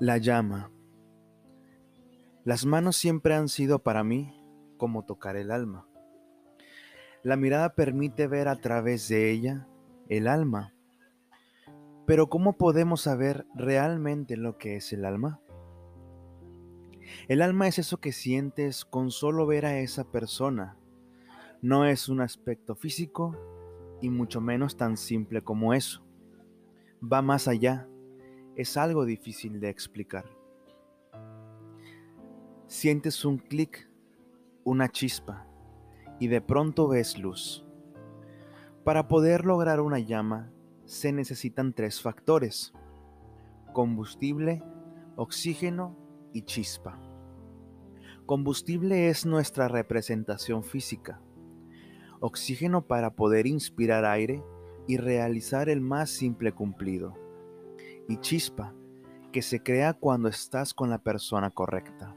La llama. Las manos siempre han sido para mí como tocar el alma. La mirada permite ver a través de ella el alma. Pero ¿cómo podemos saber realmente lo que es el alma? El alma es eso que sientes con solo ver a esa persona. No es un aspecto físico y mucho menos tan simple como eso. Va más allá es algo difícil de explicar. Sientes un clic, una chispa, y de pronto ves luz. Para poder lograr una llama se necesitan tres factores, combustible, oxígeno y chispa. Combustible es nuestra representación física, oxígeno para poder inspirar aire y realizar el más simple cumplido y chispa que se crea cuando estás con la persona correcta.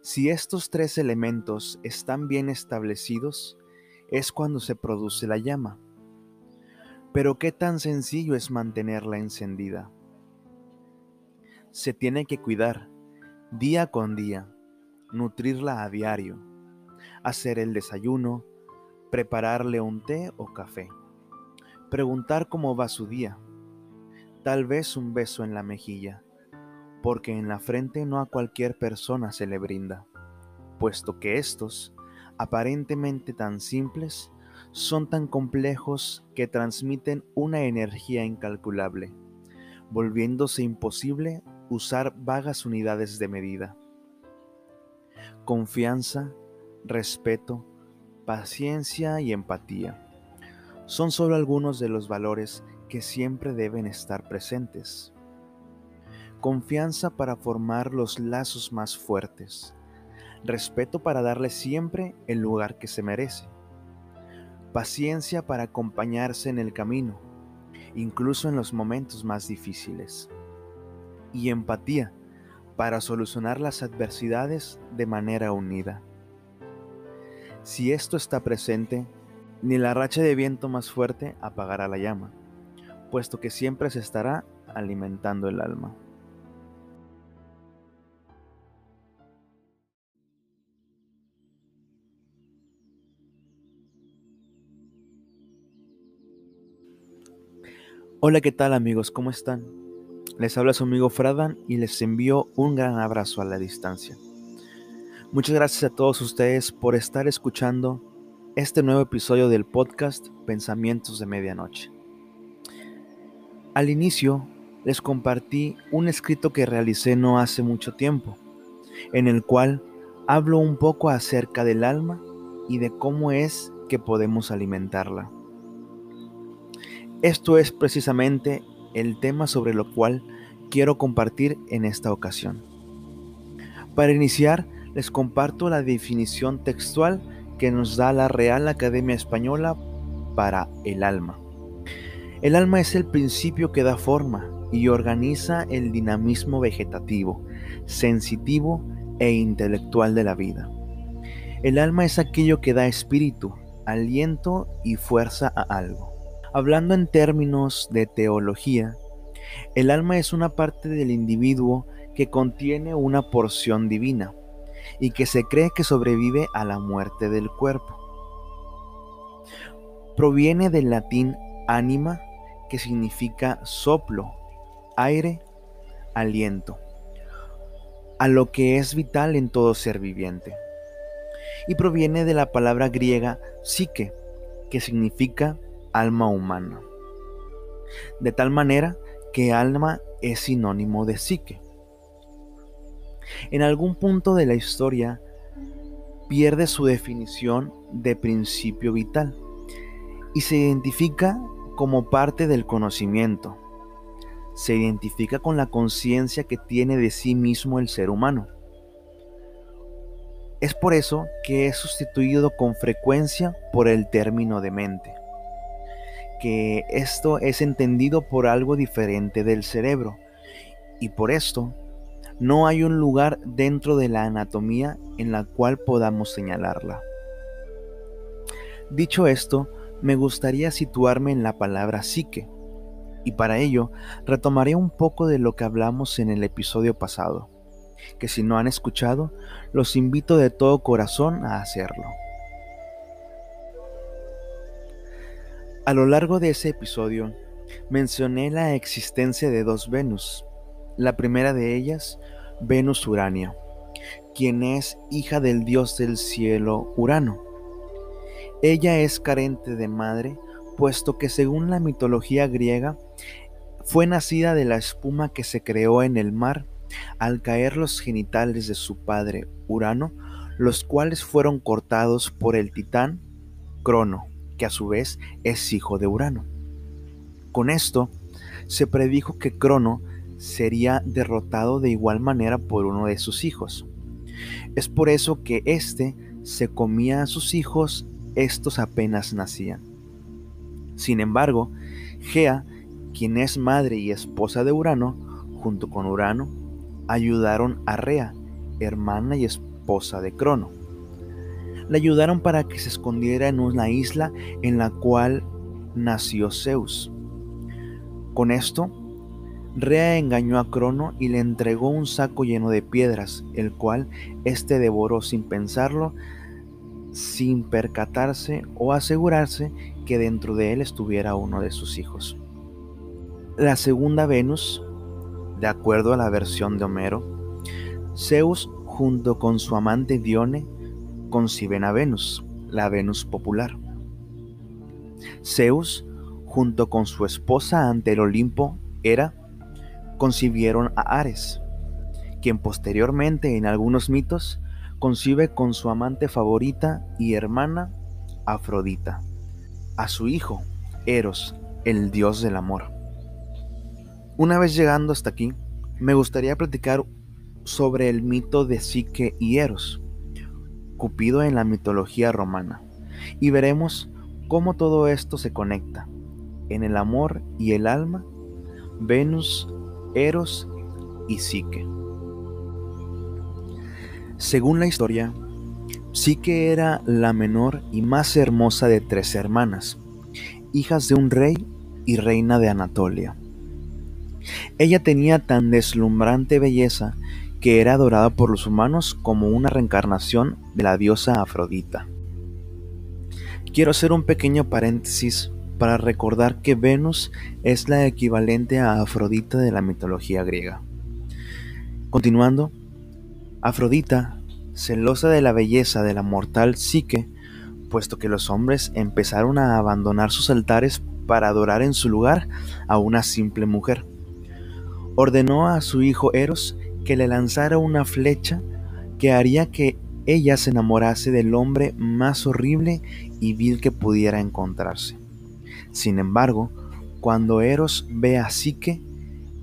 Si estos tres elementos están bien establecidos, es cuando se produce la llama. Pero qué tan sencillo es mantenerla encendida. Se tiene que cuidar día con día, nutrirla a diario, hacer el desayuno, prepararle un té o café, preguntar cómo va su día tal vez un beso en la mejilla, porque en la frente no a cualquier persona se le brinda, puesto que estos, aparentemente tan simples, son tan complejos que transmiten una energía incalculable, volviéndose imposible usar vagas unidades de medida. Confianza, respeto, paciencia y empatía son solo algunos de los valores que siempre deben estar presentes. Confianza para formar los lazos más fuertes. Respeto para darle siempre el lugar que se merece. Paciencia para acompañarse en el camino, incluso en los momentos más difíciles. Y empatía para solucionar las adversidades de manera unida. Si esto está presente, ni la racha de viento más fuerte apagará la llama puesto que siempre se estará alimentando el alma. Hola, ¿qué tal amigos? ¿Cómo están? Les habla su amigo Fradan y les envío un gran abrazo a la distancia. Muchas gracias a todos ustedes por estar escuchando este nuevo episodio del podcast Pensamientos de Medianoche. Al inicio les compartí un escrito que realicé no hace mucho tiempo, en el cual hablo un poco acerca del alma y de cómo es que podemos alimentarla. Esto es precisamente el tema sobre lo cual quiero compartir en esta ocasión. Para iniciar, les comparto la definición textual que nos da la Real Academia Española para el alma. El alma es el principio que da forma y organiza el dinamismo vegetativo, sensitivo e intelectual de la vida. El alma es aquello que da espíritu, aliento y fuerza a algo. Hablando en términos de teología, el alma es una parte del individuo que contiene una porción divina y que se cree que sobrevive a la muerte del cuerpo. Proviene del latín anima que significa soplo, aire, aliento, a lo que es vital en todo ser viviente. Y proviene de la palabra griega psique, que significa alma humana. De tal manera que alma es sinónimo de psique. En algún punto de la historia pierde su definición de principio vital y se identifica como parte del conocimiento. Se identifica con la conciencia que tiene de sí mismo el ser humano. Es por eso que es sustituido con frecuencia por el término de mente, que esto es entendido por algo diferente del cerebro, y por esto no hay un lugar dentro de la anatomía en la cual podamos señalarla. Dicho esto, me gustaría situarme en la palabra psique, Y para ello retomaré un poco de lo que hablamos en el episodio pasado, que si no han escuchado, los invito de todo corazón a hacerlo. A lo largo de ese episodio mencioné la existencia de dos Venus. La primera de ellas, Venus Urania, quien es hija del dios del cielo Urano. Ella es carente de madre, puesto que según la mitología griega, fue nacida de la espuma que se creó en el mar al caer los genitales de su padre Urano, los cuales fueron cortados por el titán Crono, que a su vez es hijo de Urano. Con esto, se predijo que Crono sería derrotado de igual manera por uno de sus hijos. Es por eso que éste se comía a sus hijos, estos apenas nacían. Sin embargo, Gea quien es madre y esposa de Urano, junto con Urano, ayudaron a Rea, hermana y esposa de Crono. La ayudaron para que se escondiera en una isla en la cual nació Zeus. Con esto, Rea engañó a Crono y le entregó un saco lleno de piedras, el cual éste devoró sin pensarlo, sin percatarse o asegurarse que dentro de él estuviera uno de sus hijos. La segunda Venus, de acuerdo a la versión de Homero, Zeus junto con su amante Dione conciben a Venus, la Venus popular. Zeus junto con su esposa ante el Olimpo, Hera, concibieron a Ares, quien posteriormente en algunos mitos concibe con su amante favorita y hermana Afrodita, a su hijo, Eros, el dios del amor. Una vez llegando hasta aquí, me gustaría platicar sobre el mito de Psique y Eros, Cupido en la mitología romana, y veremos cómo todo esto se conecta en el amor y el alma, Venus, Eros y Psique. Según la historia, Psique era la menor y más hermosa de tres hermanas, hijas de un rey y reina de Anatolia. Ella tenía tan deslumbrante belleza que era adorada por los humanos como una reencarnación de la diosa Afrodita. Quiero hacer un pequeño paréntesis para recordar que Venus es la equivalente a Afrodita de la mitología griega. Continuando, Afrodita, celosa de la belleza de la mortal Psique, puesto que los hombres empezaron a abandonar sus altares para adorar en su lugar a una simple mujer ordenó a su hijo Eros que le lanzara una flecha que haría que ella se enamorase del hombre más horrible y vil que pudiera encontrarse. Sin embargo, cuando Eros ve a Psique,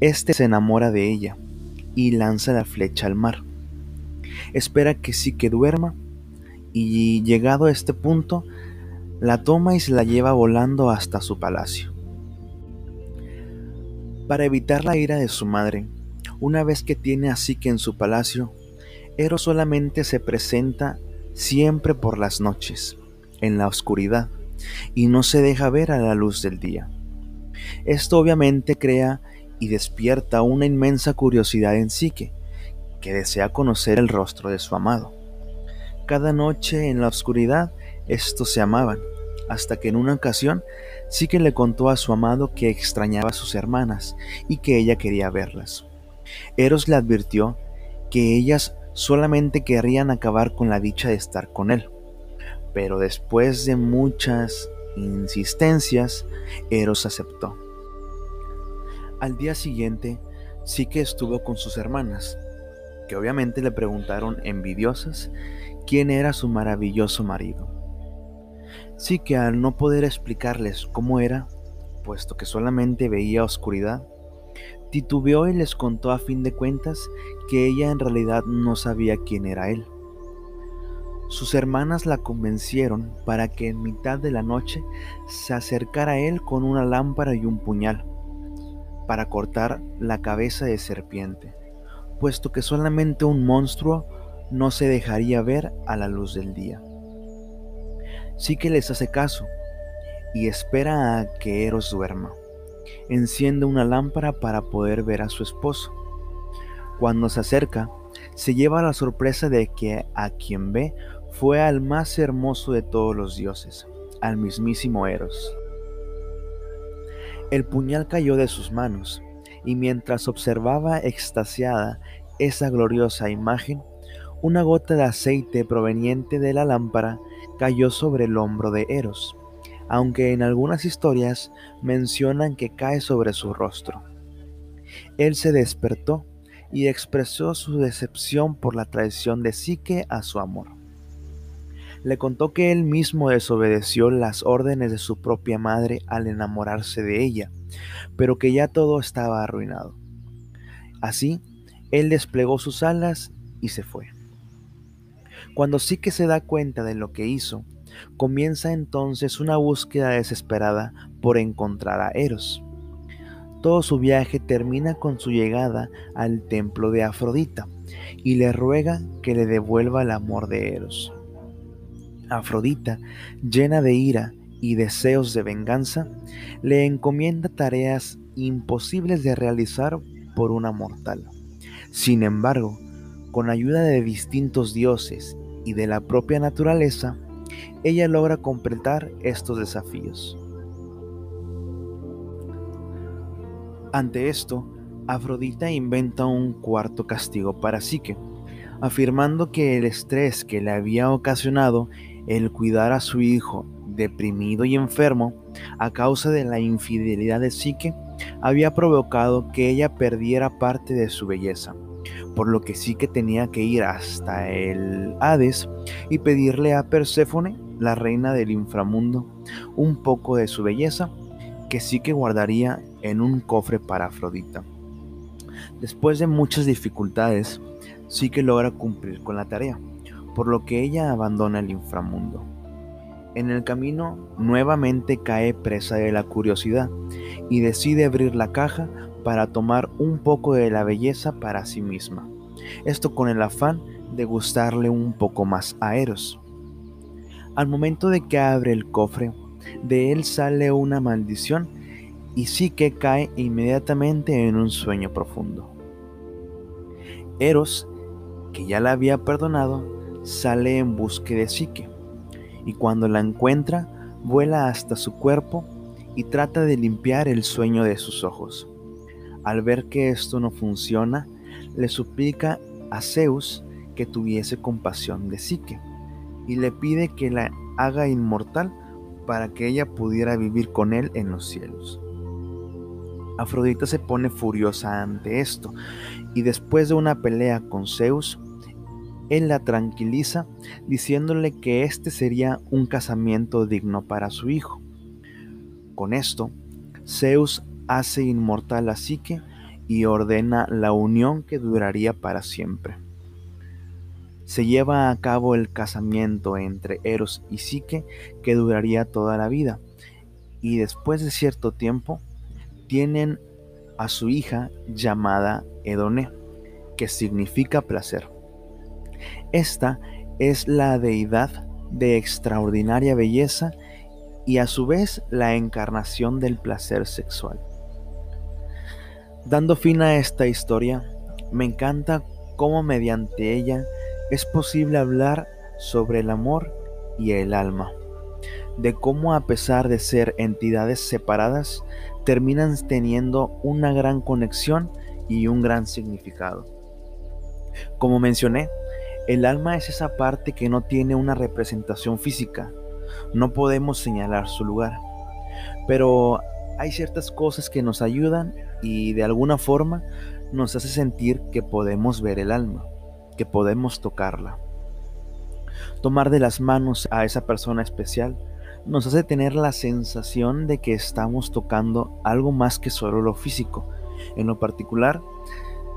éste se enamora de ella y lanza la flecha al mar. Espera que Psique duerma y llegado a este punto, la toma y se la lleva volando hasta su palacio. Para evitar la ira de su madre, una vez que tiene a Psique en su palacio, Eros solamente se presenta siempre por las noches, en la oscuridad, y no se deja ver a la luz del día. Esto obviamente crea y despierta una inmensa curiosidad en Psique, que desea conocer el rostro de su amado. Cada noche en la oscuridad estos se amaban, hasta que en una ocasión sí que le contó a su amado que extrañaba a sus hermanas y que ella quería verlas. Eros le advirtió que ellas solamente querrían acabar con la dicha de estar con él. Pero después de muchas insistencias, Eros aceptó. Al día siguiente, sí que estuvo con sus hermanas, que obviamente le preguntaron envidiosas quién era su maravilloso marido. Sí que al no poder explicarles cómo era, puesto que solamente veía oscuridad, titubeó y les contó a fin de cuentas que ella en realidad no sabía quién era él. Sus hermanas la convencieron para que en mitad de la noche se acercara a él con una lámpara y un puñal, para cortar la cabeza de serpiente, puesto que solamente un monstruo no se dejaría ver a la luz del día sí que les hace caso y espera a que Eros duerma, enciende una lámpara para poder ver a su esposo. Cuando se acerca, se lleva la sorpresa de que a quien ve fue al más hermoso de todos los dioses, al mismísimo Eros. El puñal cayó de sus manos, y mientras observaba extasiada esa gloriosa imagen, una gota de aceite proveniente de la lámpara cayó sobre el hombro de Eros, aunque en algunas historias mencionan que cae sobre su rostro. Él se despertó y expresó su decepción por la traición de Psique a su amor. Le contó que él mismo desobedeció las órdenes de su propia madre al enamorarse de ella, pero que ya todo estaba arruinado. Así, él desplegó sus alas y se fue. Cuando Psique se da cuenta de lo que hizo, comienza entonces una búsqueda desesperada por encontrar a Eros. Todo su viaje termina con su llegada al templo de Afrodita y le ruega que le devuelva el amor de Eros. Afrodita, llena de ira y deseos de venganza, le encomienda tareas imposibles de realizar por una mortal. Sin embargo, con ayuda de distintos dioses y de la propia naturaleza, ella logra completar estos desafíos. Ante esto, Afrodita inventa un cuarto castigo para Psique, afirmando que el estrés que le había ocasionado el cuidar a su hijo deprimido y enfermo a causa de la infidelidad de Psique había provocado que ella perdiera parte de su belleza, por lo que Psique tenía que ir hasta el Hades y pedirle a Perséfone, la reina del inframundo, un poco de su belleza que Psique guardaría en un cofre para Afrodita. Después de muchas dificultades, Psique logra cumplir con la tarea, por lo que ella abandona el inframundo. En el camino nuevamente cae presa de la curiosidad y decide abrir la caja para tomar un poco de la belleza para sí misma. Esto con el afán de gustarle un poco más a Eros. Al momento de que abre el cofre, de él sale una maldición y sí que cae inmediatamente en un sueño profundo. Eros, que ya la había perdonado, sale en busca de Psique, y cuando la encuentra, vuela hasta su cuerpo y trata de limpiar el sueño de sus ojos. Al ver que esto no funciona, le suplica a Zeus que tuviese compasión de Psique y le pide que la haga inmortal para que ella pudiera vivir con él en los cielos. Afrodita se pone furiosa ante esto y después de una pelea con Zeus, él la tranquiliza diciéndole que este sería un casamiento digno para su hijo. Con esto, Zeus hace inmortal a Psique y ordena la unión que duraría para siempre. Se lleva a cabo el casamiento entre Eros y Psique que duraría toda la vida, y después de cierto tiempo, tienen a su hija llamada Edone, que significa placer. Esta es la deidad de extraordinaria belleza y a su vez la encarnación del placer sexual. Dando fin a esta historia, me encanta cómo mediante ella es posible hablar sobre el amor y el alma, de cómo a pesar de ser entidades separadas, terminan teniendo una gran conexión y un gran significado. Como mencioné, el alma es esa parte que no tiene una representación física, no podemos señalar su lugar, pero hay ciertas cosas que nos ayudan y de alguna forma nos hace sentir que podemos ver el alma, que podemos tocarla. Tomar de las manos a esa persona especial nos hace tener la sensación de que estamos tocando algo más que solo lo físico. En lo particular,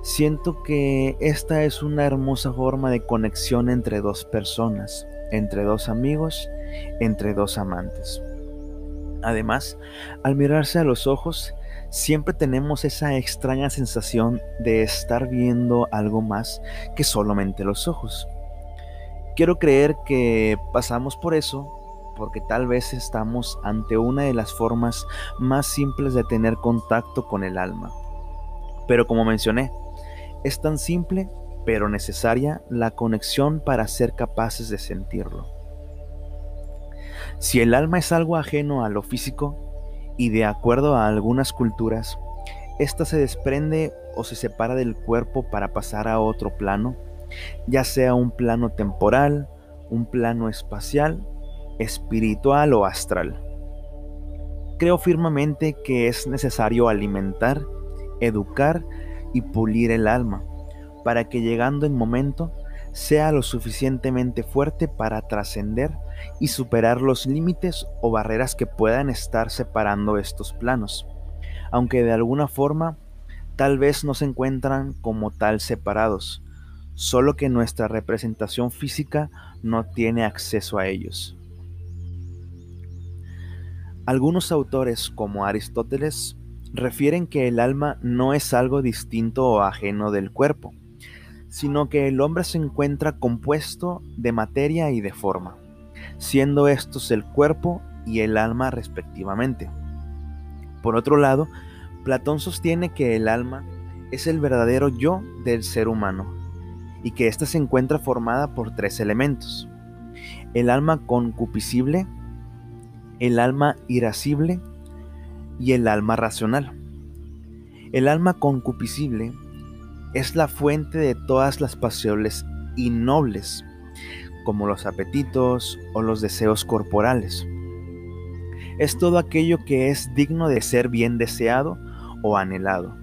siento que esta es una hermosa forma de conexión entre dos personas, entre dos amigos, entre dos amantes. Además, al mirarse a los ojos, siempre tenemos esa extraña sensación de estar viendo algo más que solamente los ojos. Quiero creer que pasamos por eso porque tal vez estamos ante una de las formas más simples de tener contacto con el alma. Pero como mencioné, es tan simple pero necesaria la conexión para ser capaces de sentirlo. Si el alma es algo ajeno a lo físico, y de acuerdo a algunas culturas, ésta se desprende o se separa del cuerpo para pasar a otro plano, ya sea un plano temporal, un plano espacial, espiritual o astral. Creo firmemente que es necesario alimentar, educar y pulir el alma, para que llegando el momento sea lo suficientemente fuerte para trascender y superar los límites o barreras que puedan estar separando estos planos, aunque de alguna forma tal vez no se encuentran como tal separados, solo que nuestra representación física no tiene acceso a ellos. Algunos autores, como Aristóteles, refieren que el alma no es algo distinto o ajeno del cuerpo, sino que el hombre se encuentra compuesto de materia y de forma, siendo estos el cuerpo y el alma respectivamente. Por otro lado, Platón sostiene que el alma es el verdadero yo del ser humano y que ésta se encuentra formada por tres elementos. El alma concupiscible, el alma irascible y el alma racional. El alma concupiscible es la fuente de todas las pasiones innobles, como los apetitos o los deseos corporales. Es todo aquello que es digno de ser bien deseado o anhelado.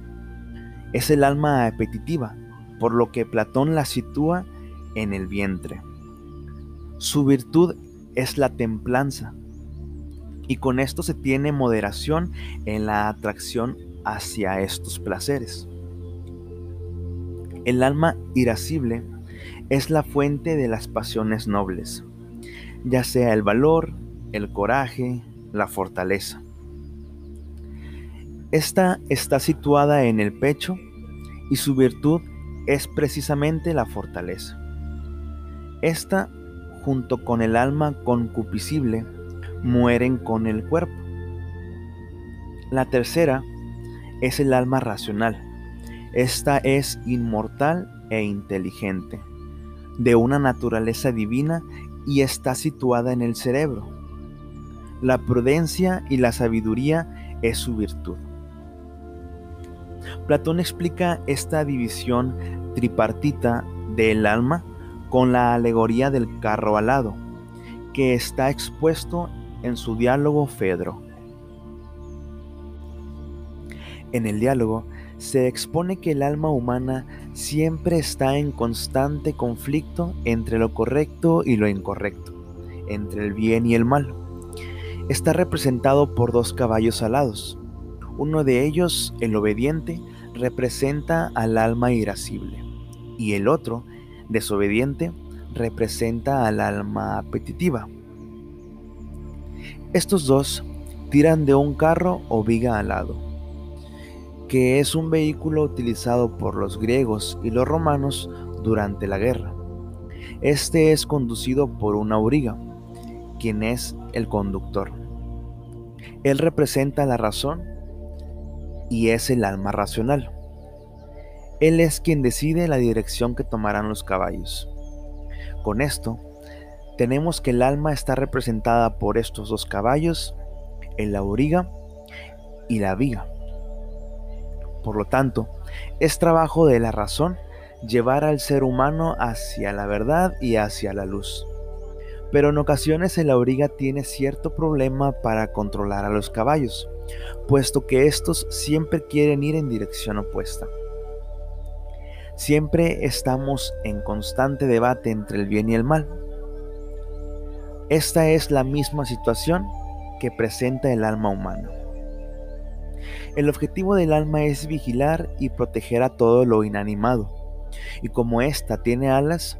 Es el alma apetitiva, por lo que Platón la sitúa en el vientre. Su virtud es la templanza, y con esto se tiene moderación en la atracción hacia estos placeres. El alma irascible es la fuente de las pasiones nobles, ya sea el valor, el coraje, la fortaleza. Esta está situada en el pecho y su virtud es precisamente la fortaleza. Esta, junto con el alma concupiscible, mueren con el cuerpo. La tercera es el alma racional. Esta es inmortal e inteligente, de una naturaleza divina y está situada en el cerebro. La prudencia y la sabiduría es su virtud. Platón explica esta división tripartita del alma con la alegoría del carro alado, que está expuesto en su diálogo Fedro. En el diálogo se expone que el alma humana siempre está en constante conflicto entre lo correcto y lo incorrecto, entre el bien y el mal. Está representado por dos caballos alados. Uno de ellos, el obediente, representa al alma irascible y el otro, desobediente, representa al alma apetitiva. Estos dos tiran de un carro o viga alado, que es un vehículo utilizado por los griegos y los romanos durante la guerra. Este es conducido por una auriga, quien es el conductor. Él representa la razón y es el alma racional. Él es quien decide la dirección que tomarán los caballos. Con esto, tenemos que el alma está representada por estos dos caballos, el auriga y la viga. Por lo tanto, es trabajo de la razón llevar al ser humano hacia la verdad y hacia la luz. Pero en ocasiones el auriga tiene cierto problema para controlar a los caballos, puesto que estos siempre quieren ir en dirección opuesta. Siempre estamos en constante debate entre el bien y el mal. Esta es la misma situación que presenta el alma humana. El objetivo del alma es vigilar y proteger a todo lo inanimado, y como ésta tiene alas,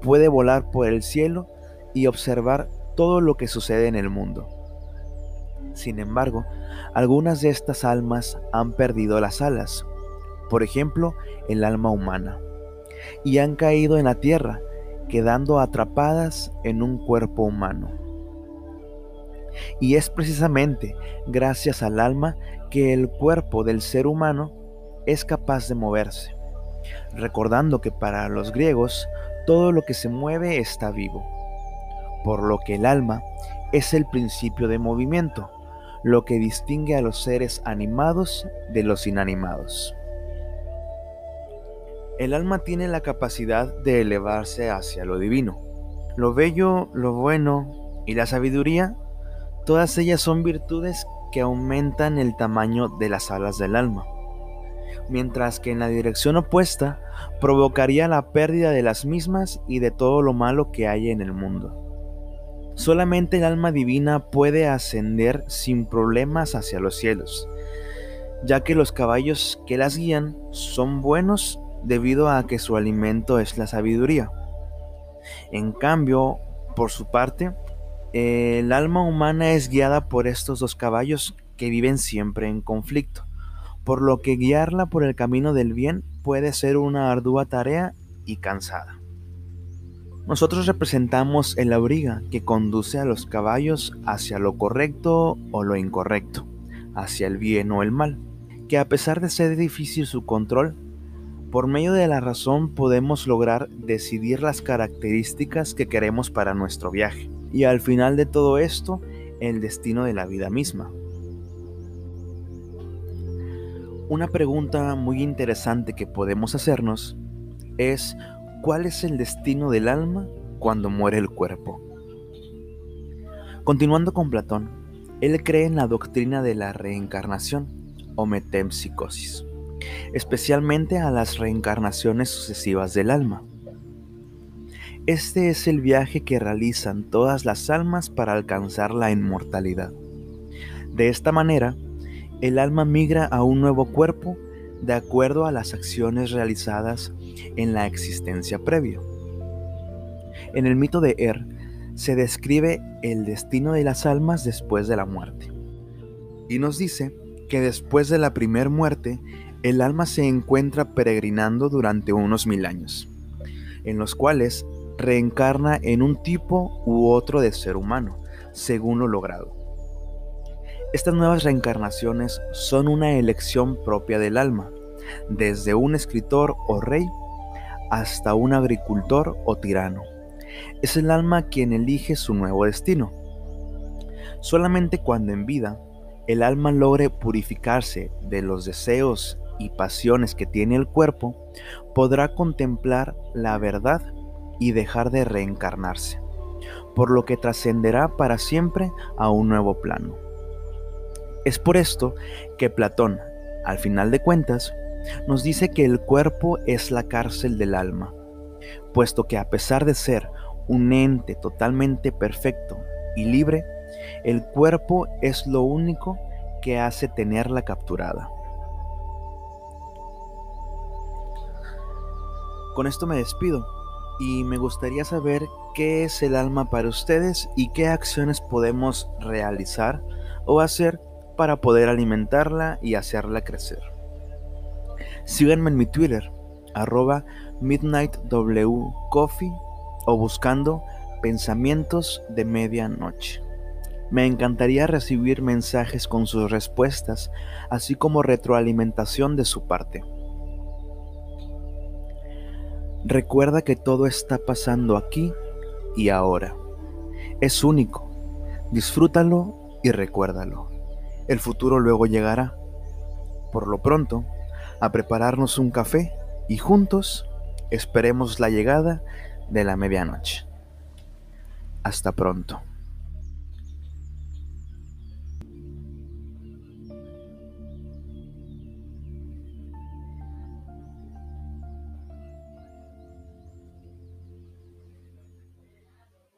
puede volar por el cielo y observar todo lo que sucede en el mundo. Sin embargo, algunas de estas almas han perdido las alas, por ejemplo, el alma humana, y han caído en la tierra, quedando atrapadas en un cuerpo humano. Y es precisamente gracias al alma que el cuerpo del ser humano es capaz de moverse, recordando que para los griegos todo lo que se mueve está vivo, por lo que el alma es el principio de movimiento, lo que distingue a los seres animados de los inanimados. El alma tiene la capacidad de elevarse hacia lo divino. Lo bello, lo bueno y la sabiduría, todas ellas son virtudes que aumentan el tamaño de las alas del alma, mientras que en la dirección opuesta provocaría la pérdida de las mismas y de todo lo malo que hay en el mundo. Solamente el alma divina puede ascender sin problemas hacia los cielos, ya que los caballos que las guían son buenos debido a que su alimento es la sabiduría. En cambio, por su parte, el alma humana es guiada por estos dos caballos que viven siempre en conflicto, por lo que guiarla por el camino del bien puede ser una ardua tarea y cansada. Nosotros representamos el auriga que conduce a los caballos hacia lo correcto o lo incorrecto, hacia el bien o el mal, que a pesar de ser difícil su control, por medio de la razón podemos lograr decidir las características que queremos para nuestro viaje y al final de todo esto, el destino de la vida misma. Una pregunta muy interesante que podemos hacernos es ¿Cuál es el destino del alma cuando muere el cuerpo? Continuando con Platón, él cree en la doctrina de la reencarnación o metempsicosis, especialmente a las reencarnaciones sucesivas del alma. Este es el viaje que realizan todas las almas para alcanzar la inmortalidad. De esta manera, el alma migra a un nuevo cuerpo de acuerdo a las acciones realizadas en la existencia previa. En el mito de Er se describe el destino de las almas después de la muerte. Y nos dice que después de la primer muerte, el alma se encuentra peregrinando durante unos mil años, en los cuales reencarna en un tipo u otro de ser humano, según lo logrado. Estas nuevas reencarnaciones son una elección propia del alma, desde un escritor o rey hasta un agricultor o tirano. Es el alma quien elige su nuevo destino. Solamente cuando en vida el alma logre purificarse de los deseos y pasiones que tiene el cuerpo, podrá contemplar la verdad y dejar de reencarnarse, por lo que trascenderá para siempre a un nuevo plano. Es por esto que Platón, al final de cuentas, nos dice que el cuerpo es la cárcel del alma, puesto que a pesar de ser un ente totalmente perfecto y libre, el cuerpo es lo único que hace tenerla capturada. Con esto me despido y me gustaría saber qué es el alma para ustedes y qué acciones podemos realizar o hacer para poder alimentarla y hacerla crecer. Síganme en mi Twitter, arroba midnightwcoffee o buscando pensamientos de medianoche. Me encantaría recibir mensajes con sus respuestas, así como retroalimentación de su parte. Recuerda que todo está pasando aquí y ahora. Es único. Disfrútalo y recuérdalo. El futuro luego llegará. Por lo pronto, a prepararnos un café y juntos esperemos la llegada de la medianoche. Hasta pronto.